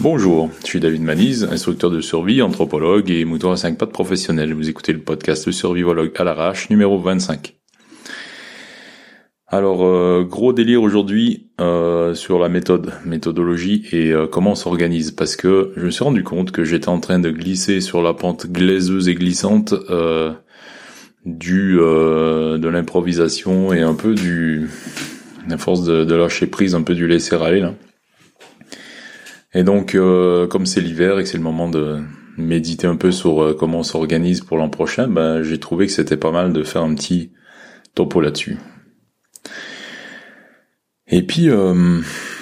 Bonjour, je suis David Manise, instructeur de survie, anthropologue et mouton à 5 pattes professionnel. Vous écoutez le podcast Le Survivologue à l'arrache, numéro 25. Alors, euh, gros délire aujourd'hui euh, sur la méthode, méthodologie et euh, comment on s'organise. Parce que je me suis rendu compte que j'étais en train de glisser sur la pente glaiseuse et glissante du de l'improvisation et un peu du... la force de, de lâcher prise, un peu du laisser aller là. Et donc, euh, comme c'est l'hiver et que c'est le moment de méditer un peu sur euh, comment on s'organise pour l'an prochain, ben, j'ai trouvé que c'était pas mal de faire un petit topo là-dessus. Et puis, euh,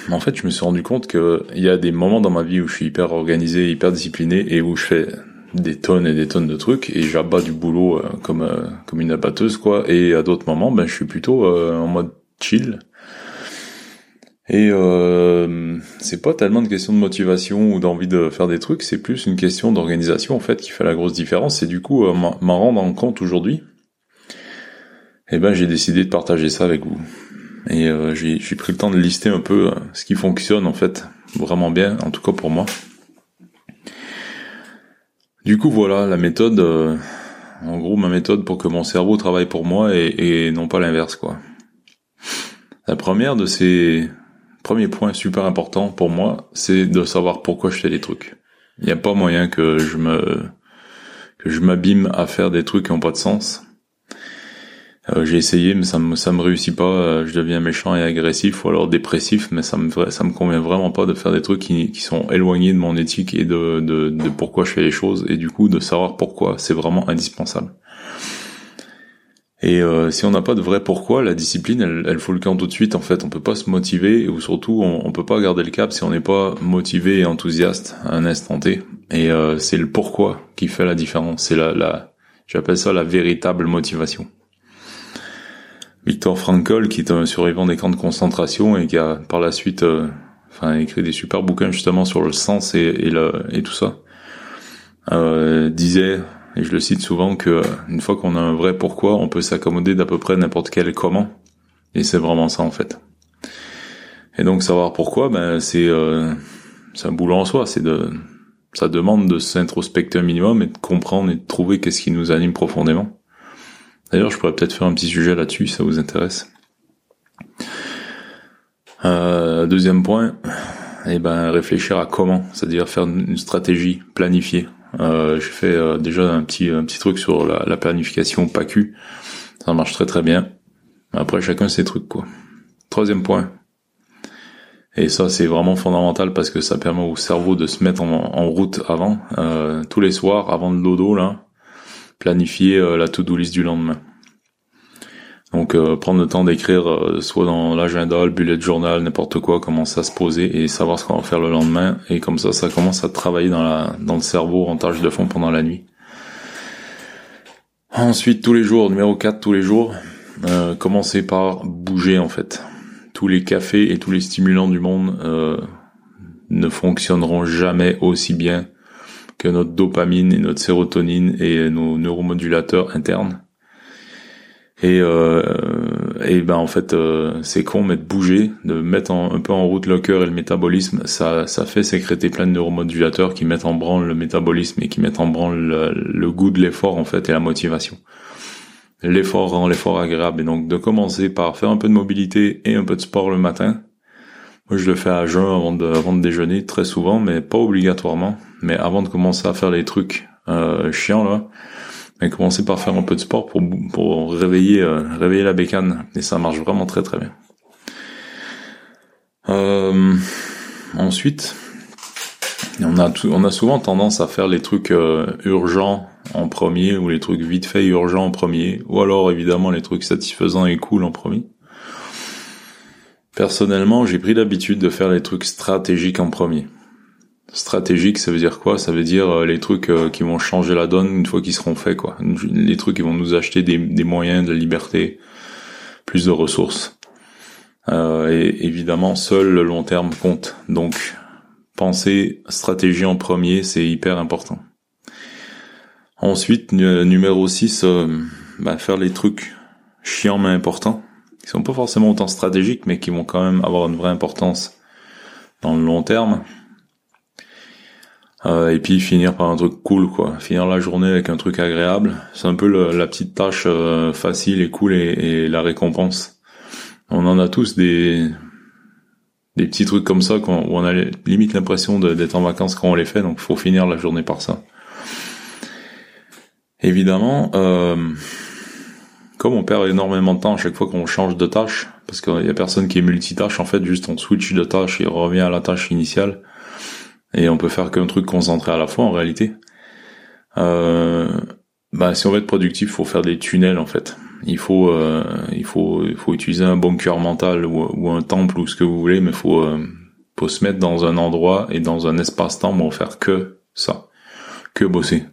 en fait, je me suis rendu compte qu'il y a des moments dans ma vie où je suis hyper organisé, hyper discipliné et où je fais des tonnes et des tonnes de trucs et j'abats du boulot comme comme une abatteuse quoi. Et à d'autres moments, ben, je suis plutôt en mode chill et euh, c'est pas tellement une question de motivation ou d'envie de faire des trucs, c'est plus une question d'organisation en fait qui fait la grosse différence. Et du coup, euh, m'en rendre compte aujourd'hui, eh ben j'ai décidé de partager ça avec vous. Et euh, j'ai pris le temps de lister un peu euh, ce qui fonctionne en fait vraiment bien, en tout cas pour moi. Du coup voilà la méthode, euh, en gros ma méthode pour que mon cerveau travaille pour moi et, et non pas l'inverse quoi. La première de ces premier point super important pour moi, c'est de savoir pourquoi je fais les trucs. Il n'y a pas moyen que je me que je m'abîme à faire des trucs qui n'ont pas de sens. Euh, j'ai essayé, mais ça me ça me réussit pas. Euh, je deviens méchant et agressif ou alors dépressif, mais ça me ça me convient vraiment pas de faire des trucs qui, qui sont éloignés de mon éthique et de, de de pourquoi je fais les choses et du coup de savoir pourquoi, c'est vraiment indispensable. Et euh, si on n'a pas de vrai pourquoi, la discipline, elle, elle fout le camp tout de suite. En fait, on peut pas se motiver ou surtout, on, on peut pas garder le cap si on n'est pas motivé et enthousiaste à un instant T. Et euh, c'est le pourquoi qui fait la différence. C'est la, la j'appelle ça la véritable motivation. Victor Frankl, qui est un survivant des camps de concentration et qui a par la suite, euh, enfin, écrit des super bouquins justement sur le sens et, le, et tout ça, disait et je le cite souvent que une fois qu'on a un vrai pourquoi, on peut s'accommoder d'à peu près n'importe quel comment. Et c'est vraiment ça en fait. Et donc savoir pourquoi, ben c'est euh, un boulot en soi. C'est de ça demande de s'introspecter un minimum et de comprendre et de trouver qu'est-ce qui nous anime profondément. D'ailleurs, je pourrais peut-être faire un petit sujet là-dessus, si ça vous intéresse. Euh, deuxième point, eh ben réfléchir à comment, c'est-à-dire faire une stratégie planifiée. Euh, j'ai fait euh, déjà un petit un petit truc sur la, la, planification PACU. Ça marche très très bien. Après chacun ses trucs quoi. Troisième point. Et ça c'est vraiment fondamental parce que ça permet au cerveau de se mettre en, route avant, euh, tous les soirs avant le dodo là, planifier euh, la to-do list du lendemain. Donc euh, prendre le temps d'écrire euh, soit dans l'agenda, le bullet journal, n'importe quoi, commencer à se poser et savoir ce qu'on va faire le lendemain et comme ça ça commence à travailler dans le cerveau en tâche de fond pendant la nuit. Ensuite tous les jours, numéro 4 tous les jours, euh, commencer par bouger en fait. Tous les cafés et tous les stimulants du monde euh, ne fonctionneront jamais aussi bien que notre dopamine et notre sérotonine et nos neuromodulateurs internes et, euh, et ben en fait euh, c'est con mais de bouger, de mettre un peu en route le cœur et le métabolisme, ça, ça fait sécréter plein de neuromodulateurs qui mettent en branle le métabolisme et qui mettent en branle le, goût de l'effort en fait et la motivation. L'effort rend l'effort agréable et donc de commencer par faire un peu de mobilité et un peu de sport le matin. Moi je le fais à jeun avant de, avant de déjeuner très souvent mais pas obligatoirement. Mais avant de commencer à faire les trucs euh, chiants là, et commencer par faire un peu de sport pour, pour réveiller, euh, réveiller la bécane. Et ça marche vraiment très très bien. Euh, ensuite, on a, on a souvent tendance à faire les trucs euh, urgents en premier ou les trucs vite fait urgents en premier ou alors évidemment les trucs satisfaisants et cool en premier. Personnellement, j'ai pris l'habitude de faire les trucs stratégiques en premier. Stratégique, ça veut dire quoi? Ça veut dire euh, les trucs euh, qui vont changer la donne une fois qu'ils seront faits, quoi. Les trucs qui vont nous acheter des, moyens, de liberté, plus de ressources. Euh, et évidemment, seul le long terme compte. Donc, penser stratégie en premier, c'est hyper important. Ensuite, numéro 6, bah, faire les trucs chiants mais importants, qui sont pas forcément autant stratégiques, mais qui vont quand même avoir une vraie importance dans le long terme. Euh, et puis finir par un truc cool, quoi. Finir la journée avec un truc agréable. C'est un peu la petite tâche euh, facile et cool et, et, la récompense. On en a tous des des petits trucs comme ça où on a limite l'impression d'être en vacances quand on les fait, donc faut finir la journée par ça. Évidemment, euh, comme on perd énormément de temps à chaque fois qu'on change de tâche, parce qu'il y a personne qui est multitâche, en fait, juste on switch de tâche et revient à la tâche initiale, et on peut faire qu'un truc concentré à la fois en réalité. Euh, bah, si on veut être productif, faut faire des tunnels en fait. Il faut, euh, il faut, il faut utiliser un bunker mental ou, un temple ou ce que vous voulez, mais faut, euh, faut se mettre dans un endroit et dans un espace-temps pour faire que ça, que bosser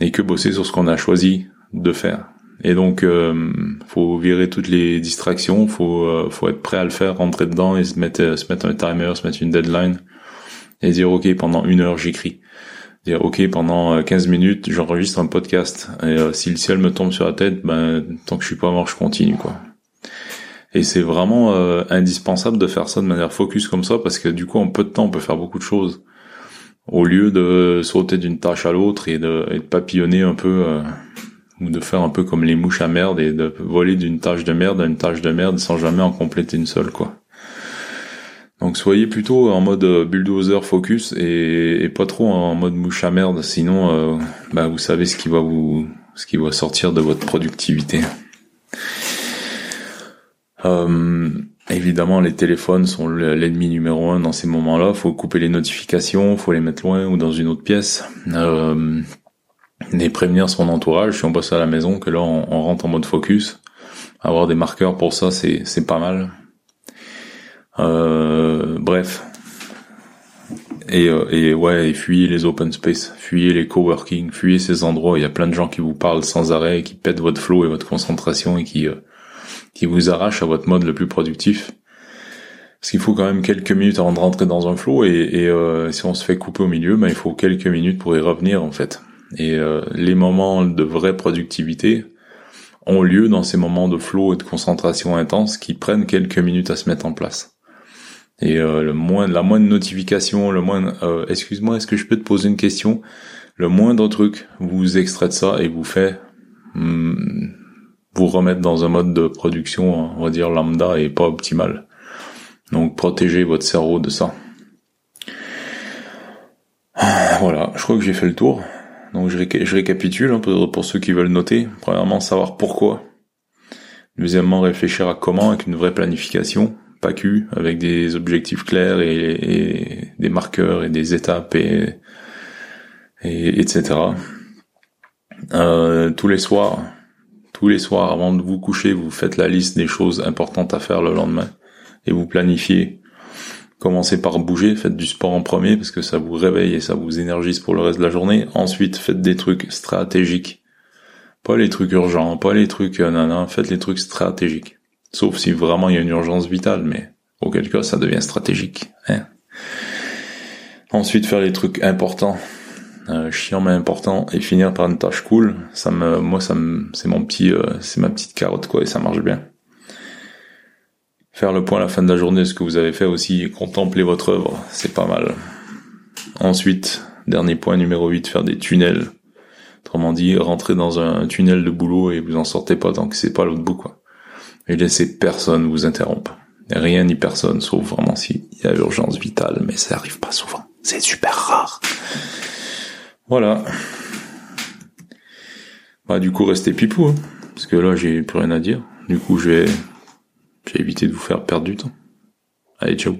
et que bosser sur ce qu'on a choisi de faire. Et donc, euh, faut virer toutes les distractions, faut, euh, faut être prêt à le faire, rentrer dedans et se mettre, se mettre un timer, se mettre une deadline et dire ok pendant une heure j'écris. Dire ok pendant 15 euh, minutes j'enregistre un podcast. Et euh, si le ciel me tombe sur la tête ben tant que je suis pas mort je continue quoi. Et c'est vraiment euh, indispensable de faire ça de manière focus comme ça parce que du coup en peu de temps on peut faire beaucoup de choses. Au lieu de sauter d'une tâche à l'autre et de, et de papillonner un peu ou de faire un peu comme les mouches à merde et de voler d'une tâche de merde à une tâche de merde sans jamais en compléter une seule quoi donc soyez plutôt en mode euh, bulldozer focus et, pas trop en mode mouche à merde, sinon euh, bah, vous savez ce qui va sortir de votre productivité. Euh, évidemment, les téléphones sont l'ennemi numéro un dans ces moments-là. Faut couper les notifications, faut les mettre loin ou dans une autre pièce. Euh, et prévenir son entourage si on bosse à la maison que là on, rentre en mode focus. Avoir des marqueurs pour ça, c'est pas mal. Euh, bref. Et, euh, et ouais, et fuyez les open space, fuyez les coworking, fuyez ces endroits il y a plein de gens qui vous parlent sans arrêt, qui pètent votre flow et votre concentration et qui, euh, qui vous arrachent à votre mode le plus productif. Parce qu'il faut quand même quelques minutes avant de rentrer dans un flow et, et euh, si on se fait couper au milieu, ben il faut quelques minutes pour y revenir en fait. Et euh, les moments de vraie productivité ont lieu dans ces moments de flow et de concentration intense qui prennent quelques minutes à se mettre en place. Et euh, le moins, la moindre notification, le moins, euh, excuse-moi, est-ce que je peux te poser une question? Le moindre truc, vous extraites ça et vous fait hmm, vous remettre dans un mode de production, on va dire lambda et pas optimal. Donc protégez votre cerveau de ça. Voilà, je crois que j'ai fait le tour. Donc je, récapitule hein, pour ceux qui veulent noter. Premièrement, savoir pourquoi. Deuxièmement, réfléchir à comment avec une vraie planification PACU avec des objectifs clairs et, des marqueurs et des étapes et, et etc. Euh, tous les soirs, tous les soirs avant de vous coucher, vous faites la liste des choses importantes à faire le lendemain et vous planifiez. Commencez par bouger, faites du sport en premier parce que ça vous réveille et ça vous énergise pour le reste de la journée. Ensuite, faites des trucs stratégiques. Pas les trucs urgents, pas les trucs euh, non, faites les trucs stratégiques. Sauf si vraiment il y a une urgence vitale, mais auquel cas ça devient stratégique. Hein. Ensuite faire les trucs importants, euh, chiant mais important, et finir par une tâche cool. Ça me, moi ça me, c'est mon petit, euh, c'est ma petite carotte quoi, et ça marche bien. Faire le point à la fin de la journée ce que vous avez fait aussi, contempler votre œuvre, c'est pas mal. Ensuite, dernier point numéro 8, faire des tunnels. Autrement dit, rentrer dans un tunnel de boulot et vous en sortez pas tant que c'est pas l'autre bout quoi et laissez personne vous interrompre. Rien ni personne, sauf vraiment s'il y a urgence vitale, mais ça arrive pas souvent. C'est super rare. Voilà. Bah, du coup, restez pipou, hein, parce que là, j'ai plus rien à dire. Du coup, je j'ai évité de vous faire perdre du temps. Allez, ciao.